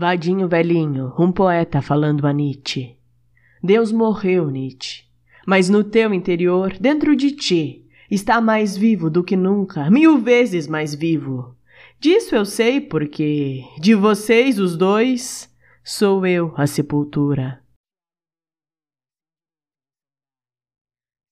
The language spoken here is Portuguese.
Vadinho velhinho, um poeta falando a Nietzsche. Deus morreu, Nietzsche. Mas no teu interior, dentro de ti, está mais vivo do que nunca, mil vezes mais vivo. Disso eu sei porque, de vocês os dois, sou eu a sepultura.